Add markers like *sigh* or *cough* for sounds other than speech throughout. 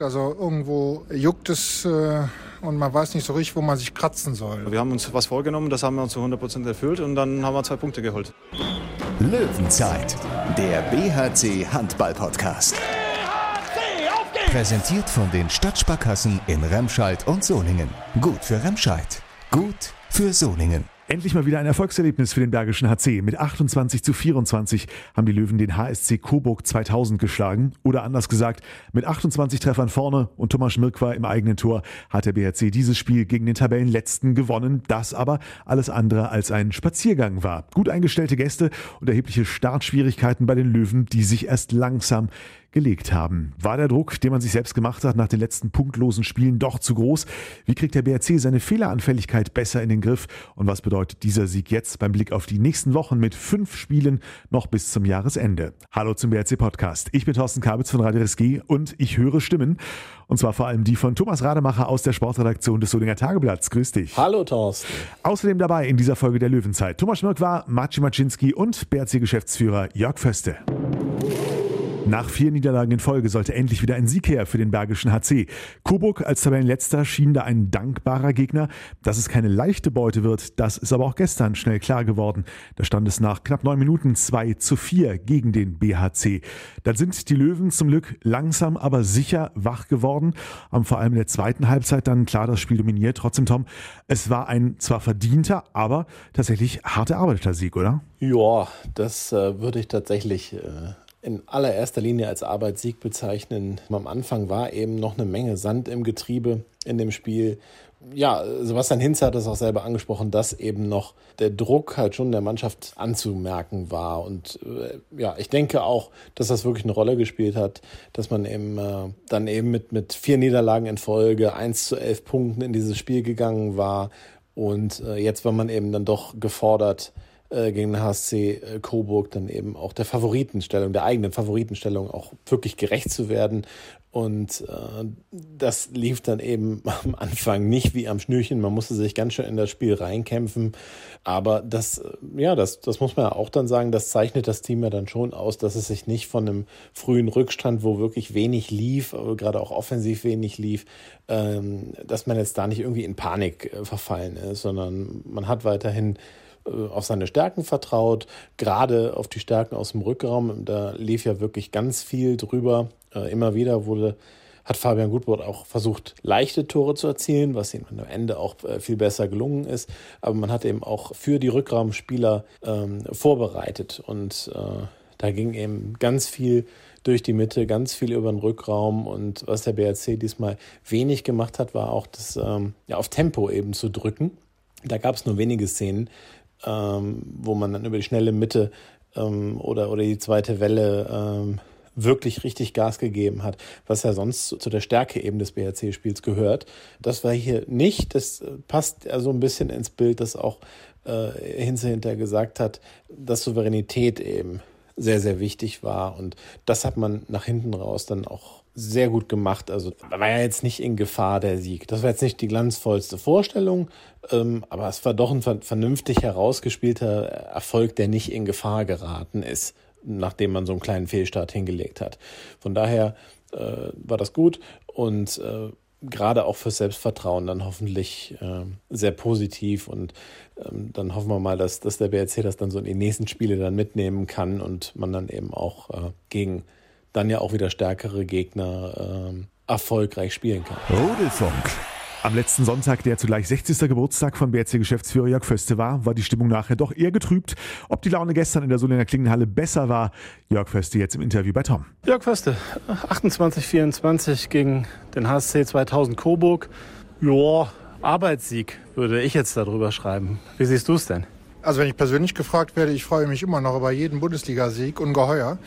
Also irgendwo juckt es äh, und man weiß nicht so richtig, wo man sich kratzen soll. Wir haben uns was vorgenommen, das haben wir uns zu 100% erfüllt und dann haben wir zwei Punkte geholt. Löwenzeit, der BHC Handball Podcast. BHC, Präsentiert von den Stadtsparkassen in Remscheid und Solingen. Gut für Remscheid, gut für Solingen. Endlich mal wieder ein Erfolgserlebnis für den Bergischen HC. Mit 28 zu 24 haben die Löwen den HSC Coburg 2000 geschlagen. Oder anders gesagt, mit 28 Treffern vorne und Thomas Schmirk war im eigenen Tor, hat der BHC dieses Spiel gegen den Tabellenletzten gewonnen. Das aber alles andere als ein Spaziergang war. Gut eingestellte Gäste und erhebliche Startschwierigkeiten bei den Löwen, die sich erst langsam gelegt haben. War der Druck, den man sich selbst gemacht hat nach den letzten punktlosen Spielen doch zu groß? Wie kriegt der BRC seine Fehleranfälligkeit besser in den Griff? Und was bedeutet dieser Sieg jetzt beim Blick auf die nächsten Wochen mit fünf Spielen noch bis zum Jahresende? Hallo zum BRC Podcast. Ich bin Thorsten Kabitz von Radio RSG und ich höre Stimmen. Und zwar vor allem die von Thomas Rademacher aus der Sportredaktion des Solinger Tageblatts. Grüß dich. Hallo Thorsten. Außerdem dabei in dieser Folge der Löwenzeit Thomas Schmirk war, Maciej Maczynski und BRC-Geschäftsführer Jörg Föste. Nach vier Niederlagen in Folge sollte endlich wieder ein Sieg her für den Bergischen HC. Coburg als Tabellenletzter schien da ein dankbarer Gegner. Dass es keine leichte Beute wird, das ist aber auch gestern schnell klar geworden. Da stand es nach knapp neun Minuten 2 zu 4 gegen den BHC. Dann sind die Löwen zum Glück langsam, aber sicher wach geworden. Haben vor allem in der zweiten Halbzeit dann klar das Spiel dominiert. Trotzdem, Tom, es war ein zwar verdienter, aber tatsächlich hart erarbeiteter Sieg, oder? Ja, das äh, würde ich tatsächlich äh, in allererster Linie als Arbeitssieg bezeichnen. Am Anfang war eben noch eine Menge Sand im Getriebe in dem Spiel. Ja, Sebastian Hinz hat es auch selber angesprochen, dass eben noch der Druck halt schon der Mannschaft anzumerken war. Und äh, ja, ich denke auch, dass das wirklich eine Rolle gespielt hat, dass man eben äh, dann eben mit, mit vier Niederlagen in Folge, eins zu elf Punkten in dieses Spiel gegangen war. Und äh, jetzt war man eben dann doch gefordert, äh, gegen den HSC äh, Coburg dann eben auch der Favoritenstellung, der eigenen Favoritenstellung auch wirklich gerecht zu werden. Und äh, das lief dann eben *laughs* am Anfang nicht wie am Schnürchen. Man musste sich ganz schön in das Spiel reinkämpfen. Aber das, äh, ja, das, das muss man ja auch dann sagen, das zeichnet das Team ja dann schon aus, dass es sich nicht von einem frühen Rückstand, wo wirklich wenig lief, gerade auch offensiv wenig lief, ähm, dass man jetzt da nicht irgendwie in Panik verfallen ist, sondern man hat weiterhin auf seine Stärken vertraut, gerade auf die Stärken aus dem Rückraum. Da lief ja wirklich ganz viel drüber. Äh, immer wieder wurde hat Fabian Gutbrot auch versucht, leichte Tore zu erzielen, was ihm am Ende auch äh, viel besser gelungen ist. Aber man hat eben auch für die Rückraumspieler ähm, vorbereitet und äh, da ging eben ganz viel durch die Mitte, ganz viel über den Rückraum. Und was der BRC diesmal wenig gemacht hat, war auch das ähm, ja, auf Tempo eben zu drücken. Da gab es nur wenige Szenen, ähm, wo man dann über die schnelle Mitte ähm, oder, oder die zweite Welle ähm, wirklich richtig Gas gegeben hat, was ja sonst zu der Stärke eben des BRC-Spiels gehört. Das war hier nicht. Das passt also ein bisschen ins Bild, das auch äh, Hinze hinter gesagt hat, dass Souveränität eben sehr, sehr wichtig war. Und das hat man nach hinten raus dann auch sehr gut gemacht. Also war ja jetzt nicht in Gefahr der Sieg. Das war jetzt nicht die glanzvollste Vorstellung, ähm, aber es war doch ein vernünftig herausgespielter Erfolg, der nicht in Gefahr geraten ist, nachdem man so einen kleinen Fehlstart hingelegt hat. Von daher äh, war das gut und äh, gerade auch fürs Selbstvertrauen dann hoffentlich äh, sehr positiv und ähm, dann hoffen wir mal, dass, dass der BRC das dann so in die nächsten Spiele dann mitnehmen kann und man dann eben auch äh, gegen dann ja auch wieder stärkere Gegner ähm, erfolgreich spielen kann. Rudelfunk. Am letzten Sonntag, der zugleich 60. Geburtstag von BRC-Geschäftsführer Jörg Föste war, war die Stimmung nachher doch eher getrübt. Ob die Laune gestern in der Solinger Klingenhalle besser war, Jörg Föste jetzt im Interview bei Tom. Jörg Föste, 28-24 gegen den HSC 2000 Coburg. Joa, Arbeitssieg würde ich jetzt darüber schreiben. Wie siehst du es denn? Also wenn ich persönlich gefragt werde, ich freue mich immer noch über jeden Bundesligasieg, ungeheuer.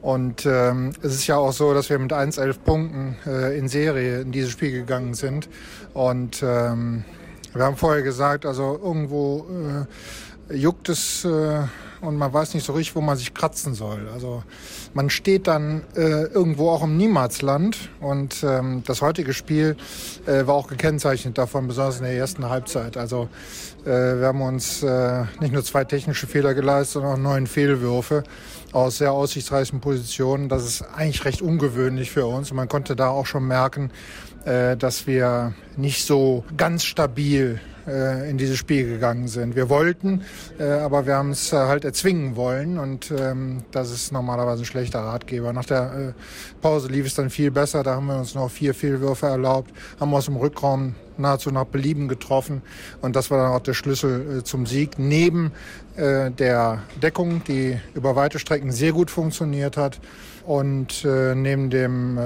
Und ähm, es ist ja auch so, dass wir mit 1-11 Punkten äh, in Serie in dieses Spiel gegangen sind. Und ähm, wir haben vorher gesagt, also irgendwo äh, juckt es äh, und man weiß nicht so richtig, wo man sich kratzen soll. Also man steht dann äh, irgendwo auch im Niemalsland und ähm, das heutige Spiel äh, war auch gekennzeichnet davon, besonders in der ersten Halbzeit. Also äh, wir haben uns äh, nicht nur zwei technische Fehler geleistet, sondern auch neun Fehlwürfe. aus sehr aussichtsreichen Positionen. Das ist eigentlich recht ungewöhnlich für uns. Man konnte da auch schon merken, äh, dass wir nicht so ganz stabil äh, in dieses Spiel gegangen sind. Wir wollten, äh, aber wir haben es halt erzwingen wollen und ähm, das ist normalerweise ein schlechter Ratgeber. Nach der Pause lief es dann viel besser, da haben wir uns noch vier Fehlwürfe erlaubt, haben aus dem Rückraum nahezu nach Belieben getroffen und das war dann auch der Schlüssel zum Sieg. Neben der Deckung, die über weite Strecken sehr gut funktioniert hat und neben dem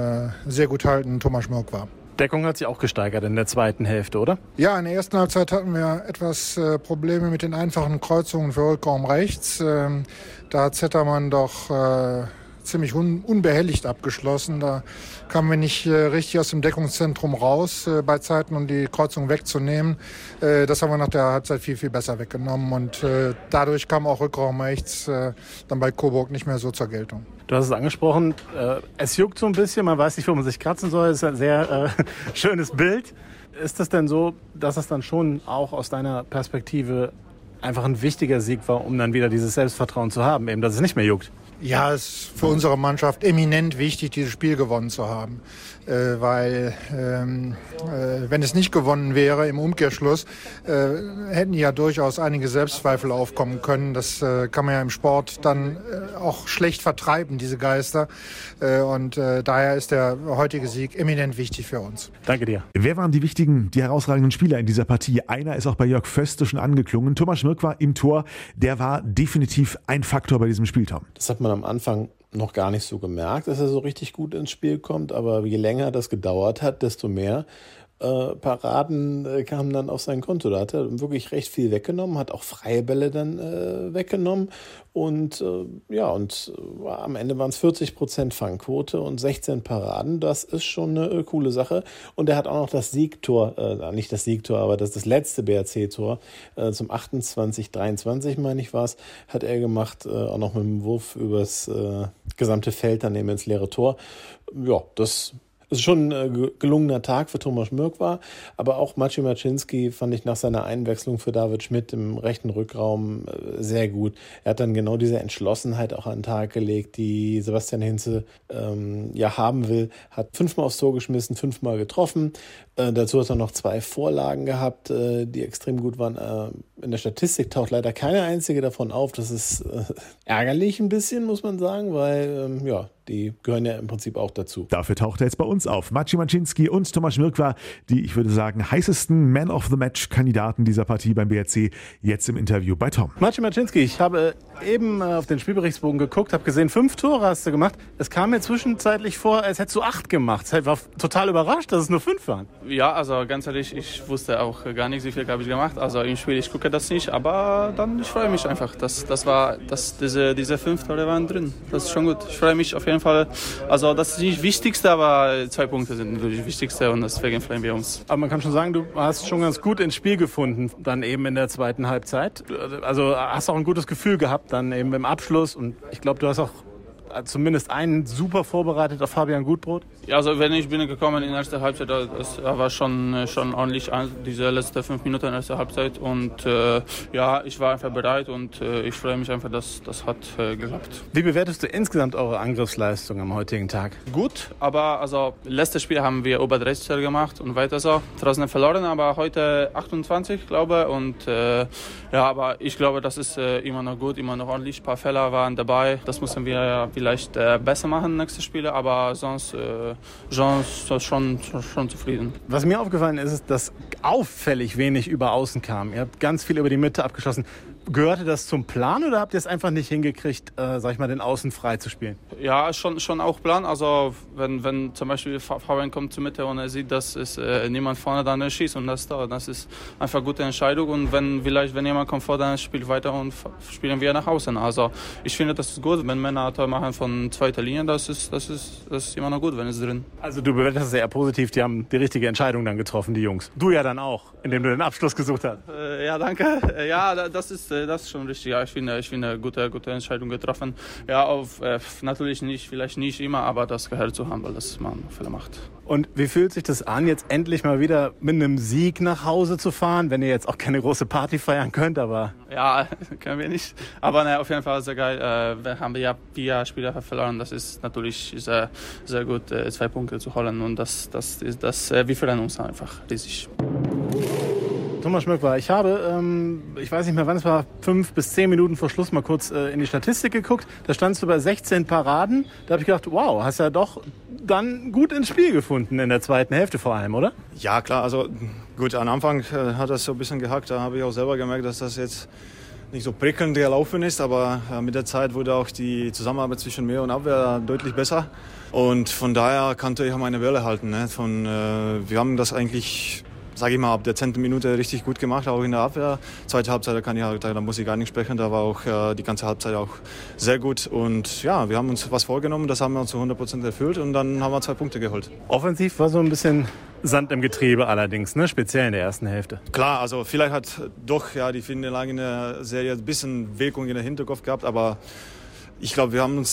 sehr gut haltenden Thomas Schmirk war. Deckung hat sich auch gesteigert in der zweiten Hälfte, oder? Ja, in der ersten Halbzeit hatten wir etwas äh, Probleme mit den einfachen Kreuzungen für Rückraum rechts. Ähm, da hat Zettermann doch äh, ziemlich un unbehelligt abgeschlossen. Da kamen wir nicht äh, richtig aus dem Deckungszentrum raus äh, bei Zeiten, um die Kreuzung wegzunehmen. Äh, das haben wir nach der Halbzeit viel, viel besser weggenommen und äh, dadurch kam auch Rückraum rechts äh, dann bei Coburg nicht mehr so zur Geltung. Du hast es angesprochen, äh, es juckt so ein bisschen, man weiß nicht, wo man sich kratzen soll. Es ist ein sehr *laughs* schönes Bild. Ist das denn so, dass es dann schon auch aus deiner Perspektive einfach ein wichtiger Sieg war, um dann wieder dieses Selbstvertrauen zu haben, eben dass es nicht mehr juckt? Ja, es ist für unsere Mannschaft eminent wichtig, dieses Spiel gewonnen zu haben. Äh, weil ähm, äh, wenn es nicht gewonnen wäre im Umkehrschluss, äh, hätten ja durchaus einige Selbstzweifel aufkommen können. Das äh, kann man ja im Sport dann äh, auch schlecht vertreiben, diese Geister. Äh, und äh, daher ist der heutige Sieg eminent wichtig für uns. Danke dir. Wer waren die wichtigen, die herausragenden Spieler in dieser Partie? Einer ist auch bei Jörg Föste schon angeklungen. Thomas Schmirk war im Tor. Der war definitiv ein Faktor bei diesem Spiel, Tom. Das hat man am Anfang noch gar nicht so gemerkt, dass er so richtig gut ins Spiel kommt, aber je länger das gedauert hat, desto mehr äh, Paraden äh, kamen dann auf sein Konto. Da hat er wirklich recht viel weggenommen, hat auch freie Bälle dann äh, weggenommen und äh, ja, und äh, am Ende waren es 40 Prozent Fangquote und 16 Paraden. Das ist schon eine äh, coole Sache. Und er hat auch noch das Siegtor, nicht das Siegtor, aber das, das letzte BRC-Tor zum 28-23, meine ich war es, hat er gemacht, auch noch mit dem Wurf übers gesamte Feld daneben ins leere Tor. Ja, das ist schon ein gelungener Tag für Thomas Mürk war, aber auch Maciej Maczynski fand ich nach seiner Einwechslung für David Schmidt im rechten Rückraum äh, sehr gut. Er hat dann genau diese Entschlossenheit auch an den Tag gelegt, die Sebastian Hinze ähm, ja haben will. Hat fünfmal aufs Tor geschmissen, fünfmal getroffen. Äh, dazu hat er noch zwei Vorlagen gehabt, äh, die extrem gut waren. Äh, in der Statistik taucht leider keine einzige davon auf. Das ist äh, *laughs* ärgerlich ein bisschen, muss man sagen, weil ähm, ja, die gehören ja im Prinzip auch dazu. Dafür taucht er jetzt bei uns auf. Maciej Maczynski und Tomasz Mirkwa, die, ich würde sagen, heißesten Man of the Match-Kandidaten dieser Partie beim BRC, jetzt im Interview bei Tom. Maciej Maczynski, ich habe eben äh, auf den Spielberichtsbogen geguckt, habe gesehen, fünf Tore hast du gemacht. Es kam mir zwischenzeitlich vor, als hättest du acht gemacht. Ich war total überrascht, dass es nur fünf waren. Ja, also ganz ehrlich, ich wusste auch gar nicht, wie viel habe ich gemacht. Also im Spiel, ich gucke das nicht, aber dann, ich freue mich einfach. Das, das war, das, diese, diese fünf Tore waren drin. Das ist schon gut. Ich freue mich auf jeden Fall. Also das ist nicht das Wichtigste, aber zwei Punkte sind natürlich das Wichtigste und deswegen freuen wir uns. Aber man kann schon sagen, du hast schon ganz gut ins Spiel gefunden, dann eben in der zweiten Halbzeit. Also hast auch ein gutes Gefühl gehabt, dann eben im Abschluss und ich glaube, du hast auch zumindest einen super vorbereitet auf Fabian Gutbrot? Ja, also wenn ich bin gekommen in der ersten Halbzeit, das war schon, äh, schon ordentlich diese letzten fünf Minuten in der ersten Halbzeit und äh, ja, ich war einfach bereit und äh, ich freue mich einfach, dass das hat äh, geklappt. Wie bewertest du insgesamt eure Angriffsleistung am heutigen Tag? Gut, aber also letztes Spiel haben wir über 30 gemacht und weiter so. Draußen verloren, aber heute 28, glaube ich und äh, ja, aber ich glaube, das ist äh, immer noch gut, immer noch ordentlich. Ein paar Fehler waren dabei, das müssen wir ja vielleicht äh, besser machen nächste Spiele, aber sonst, äh, sonst schon, schon zufrieden. Was mir aufgefallen ist, ist, dass auffällig wenig über Außen kam. Ihr habt ganz viel über die Mitte abgeschossen. Gehörte das zum Plan oder habt ihr es einfach nicht hingekriegt, äh, sag ich mal, den Außen frei zu spielen? Ja, schon, schon auch Plan. Also wenn, wenn zum Beispiel Fabian kommt zur Mitte und er sieht, dass es äh, niemand vorne dann schießt und das da, das ist einfach eine gute Entscheidung. Und wenn vielleicht, wenn jemand kommt vor, dann spielt weiter und spielen wir nach außen. Also ich finde, das ist gut, wenn Männer Tor machen von zweiter Linie, das ist, das ist, das ist immer noch gut, wenn es drin. Also du bewertest es sehr positiv, die haben die richtige Entscheidung dann getroffen, die Jungs. Du ja dann auch, indem du den Abschluss gesucht hast. Äh, ja, danke. Ja, das ist äh, das ist schon richtig. Ja, ich finde, ich finde, gute, gute Entscheidung getroffen. Ja, auf, äh, natürlich nicht, vielleicht nicht immer, aber das gehört zu Handball, dass man Fehler macht. Und wie fühlt sich das an, jetzt endlich mal wieder mit einem Sieg nach Hause zu fahren, wenn ihr jetzt auch keine große Party feiern könnt, aber... Ja, *laughs* können wir nicht. Aber naja, auf jeden Fall sehr geil. Äh, wir haben ja vier Spieler verloren. Das ist natürlich sehr, sehr gut, äh, zwei Punkte zu holen. Und das, das, ist, das, äh, wir freuen uns einfach riesig. Thomas Schmöck war. Ich habe, ähm, ich weiß nicht mehr wann es war, fünf bis zehn Minuten vor Schluss mal kurz äh, in die Statistik geguckt. Da standst du bei 16 Paraden. Da habe ich gedacht, wow, hast ja doch dann gut ins Spiel gefunden in der zweiten Hälfte vor allem, oder? Ja, klar. Also gut, am Anfang äh, hat das so ein bisschen gehackt. Da habe ich auch selber gemerkt, dass das jetzt nicht so prickelnd gelaufen ist, aber äh, mit der Zeit wurde auch die Zusammenarbeit zwischen mir und Abwehr deutlich besser. Und von daher konnte ich auch meine Welle halten. Ne? Von, äh, wir haben das eigentlich sage ich mal, ab der 10. Minute richtig gut gemacht, auch in der Abwehr. Zweite Halbzeit, da, kann ich, da, da muss ich gar nicht sprechen, da war auch äh, die ganze Halbzeit auch sehr gut. Und ja, wir haben uns was vorgenommen, das haben wir zu 100 Prozent erfüllt und dann haben wir zwei Punkte geholt. Offensiv war so ein bisschen Sand im Getriebe allerdings, ne? speziell in der ersten Hälfte. Klar, also vielleicht hat doch ja, die Finnlage in der Serie ein bisschen Wirkung in der Hinterkopf gehabt, aber ich glaube, wir haben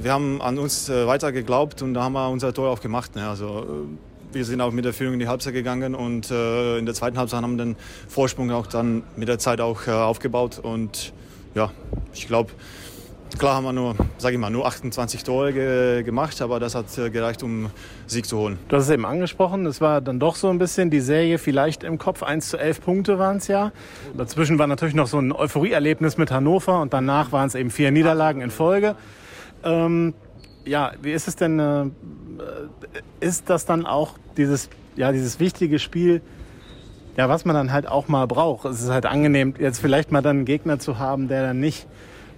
wir haben an uns äh, weiter geglaubt und da haben wir unser Tor auch gemacht. Ne? Also äh, wir sind auch mit der Führung in die Halbzeit gegangen und äh, in der zweiten Halbzeit haben wir den Vorsprung auch dann mit der Zeit auch äh, aufgebaut und ja, ich glaube, klar haben wir nur, sage ich mal, nur 28 Tore ge gemacht, aber das hat äh, gereicht, um Sieg zu holen. Du hast es eben angesprochen, es war dann doch so ein bisschen die Serie vielleicht im Kopf, 1 zu 11 Punkte waren es ja. Dazwischen war natürlich noch so ein Euphorie-Erlebnis mit Hannover und danach waren es eben vier Niederlagen in Folge. Ähm, ja, wie ist es denn, äh, ist das dann auch dieses, ja, dieses wichtige Spiel, ja, was man dann halt auch mal braucht? Es ist halt angenehm, jetzt vielleicht mal dann einen Gegner zu haben, der dann nicht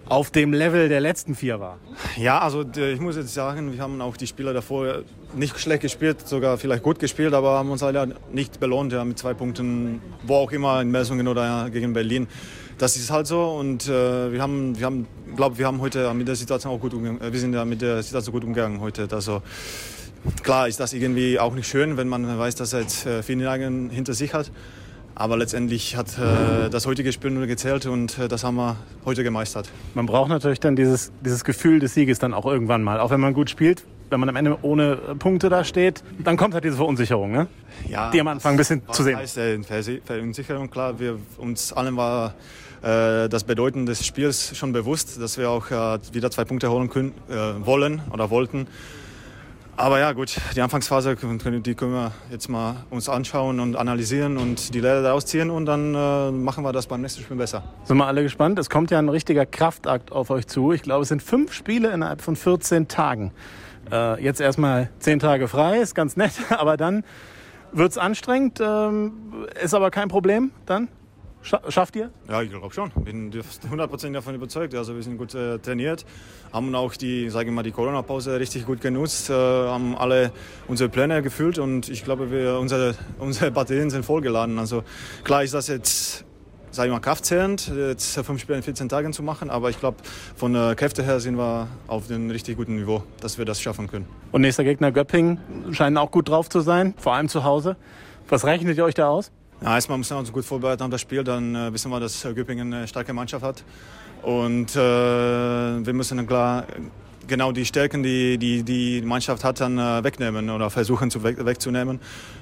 auf dem Level der letzten vier war. Ja, also ich muss jetzt sagen, wir haben auch die Spieler davor nicht schlecht gespielt, sogar vielleicht gut gespielt, aber haben uns halt nicht belohnt ja, mit zwei Punkten, wo auch immer in Melsungen oder gegen Berlin das ist halt so und äh, wir haben, wir haben, glaube wir haben heute mit der Situation auch gut umgegangen. Äh, wir sind ja mit der Situation gut umgegangen heute. Also klar ist das irgendwie auch nicht schön, wenn man weiß, dass er jetzt äh, viele Jahre hinter sich hat. Aber letztendlich hat äh, das heutige Spiel nur gezählt und äh, das haben wir heute gemeistert. Man braucht natürlich dann dieses, dieses Gefühl des Sieges dann auch irgendwann mal. Auch wenn man gut spielt, wenn man am Ende ohne Punkte da steht, dann kommt halt diese Verunsicherung, ne? Ja, die am Anfang ein bisschen zu sehen. Heißt, äh, Verunsicherung, klar, wir, uns allen war äh, das Bedeuten des Spiels schon bewusst, dass wir auch äh, wieder zwei Punkte holen können, äh, wollen oder wollten. Aber ja, gut, die Anfangsphase, die können wir jetzt mal uns anschauen und analysieren und die Lehre daraus ziehen und dann äh, machen wir das beim nächsten Spiel besser. Sind wir alle gespannt? Es kommt ja ein richtiger Kraftakt auf euch zu. Ich glaube, es sind fünf Spiele innerhalb von 14 Tagen. Äh, jetzt erstmal zehn Tage frei, ist ganz nett, *laughs* aber dann wird es anstrengend, ähm, ist aber kein Problem dann? Schafft ihr? Ja, ich glaube schon. Bin 100% davon überzeugt. Also wir sind gut äh, trainiert, haben auch die, sage ich mal, die Corona-Pause richtig gut genutzt, äh, haben alle unsere Pläne gefüllt und ich glaube, wir, unsere, *laughs* unsere Batterien sind vollgeladen. Also klar ist das jetzt, sage ich mal, kraftzehrend, jetzt fünf Spiele in 14 Tagen zu machen, aber ich glaube, von der Kräfte her sind wir auf einem richtig guten Niveau, dass wir das schaffen können. Und nächster Gegner Göppingen scheinen auch gut drauf zu sein, vor allem zu Hause. Was rechnet ihr euch da aus? Ja, erstmal müssen wir uns gut vorbereiten auf das Spiel, dann äh, wissen wir, dass Göppingen eine starke Mannschaft hat. Und äh, wir müssen dann klar genau die Stärken, die die, die Mannschaft hat, dann äh, wegnehmen oder versuchen zu weg, wegzunehmen.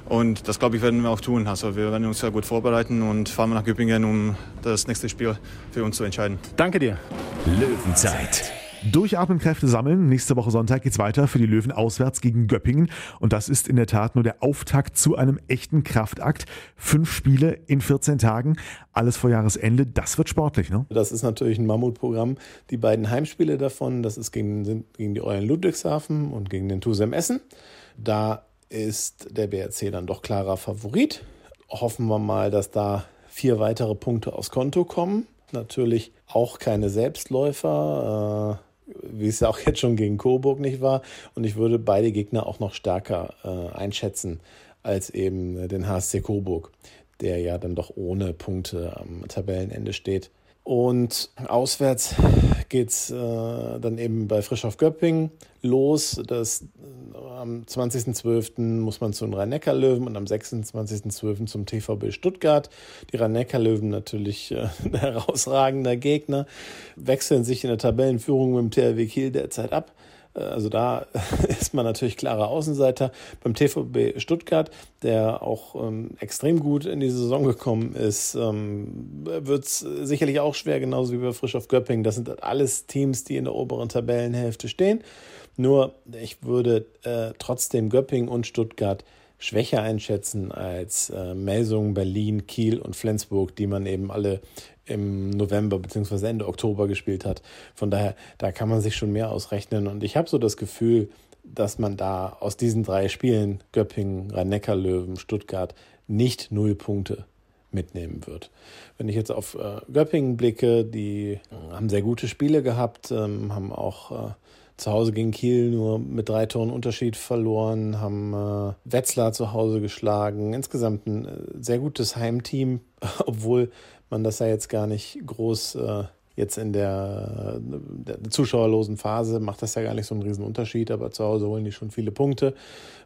Und das, glaube ich, werden wir auch tun. Also wir werden uns sehr gut vorbereiten und fahren nach Göppingen, um das nächste Spiel für uns zu entscheiden. Danke dir. Löwenzeit. Durchatmen, Kräfte sammeln. Nächste Woche Sonntag geht's weiter für die Löwen auswärts gegen Göppingen. Und das ist in der Tat nur der Auftakt zu einem echten Kraftakt. Fünf Spiele in 14 Tagen. Alles vor Jahresende. Das wird sportlich, ne? Das ist natürlich ein Mammutprogramm. Die beiden Heimspiele davon, das ist gegen, gegen die Eulen Ludwigshafen und gegen den Tusem Essen. Da ist der BRC dann doch klarer Favorit. Hoffen wir mal, dass da vier weitere Punkte aufs Konto kommen. Natürlich auch keine Selbstläufer. Äh, wie es ja auch jetzt schon gegen Coburg nicht war. Und ich würde beide Gegner auch noch stärker äh, einschätzen als eben den HSC Coburg, der ja dann doch ohne Punkte am Tabellenende steht. Und auswärts geht es äh, dann eben bei Frisch auf Göpping los. Das, äh, am 20.12. muss man zu den Rhein-Neckar-Löwen und am 26.12. zum TVB Stuttgart. Die Rhein-Neckar-Löwen natürlich äh, *laughs* ein herausragender Gegner, wechseln sich in der Tabellenführung mit dem THW Kiel derzeit ab. Äh, also da *laughs* ist man natürlich klarer Außenseiter. Beim TVB Stuttgart, der auch ähm, extrem gut in die Saison gekommen ist, ähm, wird es sicherlich auch schwer, genauso wie bei Frisch auf Göpping. Das sind alles Teams, die in der oberen Tabellenhälfte stehen. Nur ich würde äh, trotzdem Göpping und Stuttgart schwächer einschätzen als äh, Melsungen, Berlin, Kiel und Flensburg, die man eben alle im November bzw. Ende Oktober gespielt hat. Von daher, da kann man sich schon mehr ausrechnen. Und ich habe so das Gefühl, dass man da aus diesen drei Spielen, Göppingen, Rhein-Neckar-Löwen, Stuttgart, nicht null Punkte mitnehmen wird. Wenn ich jetzt auf äh, Göppingen blicke, die äh, haben sehr gute Spiele gehabt, ähm, haben auch äh, zu Hause gegen Kiel nur mit drei Toren Unterschied verloren, haben äh, Wetzlar zu Hause geschlagen. Insgesamt ein äh, sehr gutes Heimteam, *laughs* obwohl man das ja jetzt gar nicht groß äh, jetzt in der, der, zuschauerlosen Phase macht das ja gar nicht so einen riesen Unterschied, aber zu Hause holen die schon viele Punkte.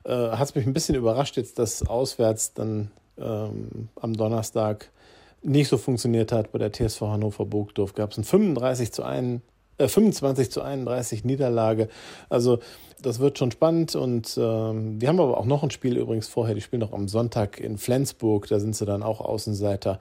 Äh, Hat es mich ein bisschen überrascht jetzt, dass auswärts dann ähm, am Donnerstag nicht so funktioniert hat. Bei der TSV Hannover Burgdorf gab es ein 35 zu 1 äh, 25 zu 31 Niederlage. Also das wird schon spannend und ähm, wir haben aber auch noch ein Spiel übrigens vorher. Die spielen noch am Sonntag in Flensburg. Da sind sie dann auch Außenseiter.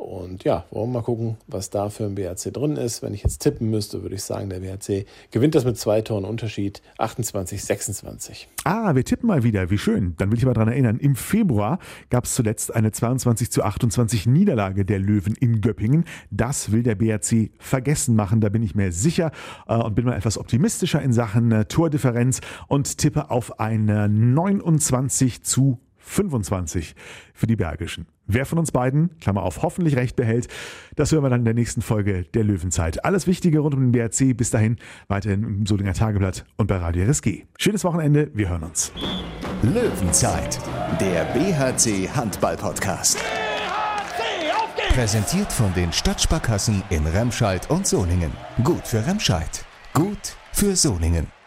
Und ja, wollen wir mal gucken, was da für ein BRC drin ist. Wenn ich jetzt tippen müsste, würde ich sagen, der BRC gewinnt das mit zwei Toren Unterschied, 28, 26. Ah, wir tippen mal wieder, wie schön. Dann will ich mal daran erinnern, im Februar gab es zuletzt eine 22 zu 28 Niederlage der Löwen in Göppingen. Das will der BRC vergessen machen, da bin ich mir sicher äh, und bin mal etwas optimistischer in Sachen äh, Tordifferenz und tippe auf eine 29 zu 25 für die Bergischen. Wer von uns beiden, Klammer auf, hoffentlich recht behält, das hören wir dann in der nächsten Folge der Löwenzeit. Alles Wichtige rund um den BRC bis dahin weiterhin im Solinger Tageblatt und bei Radio RSG. Schönes Wochenende, wir hören uns. Löwenzeit, der BHC Handball Podcast. BHC, Präsentiert von den Stadtsparkassen in Remscheid und Soningen. Gut für Remscheid, gut für Soningen.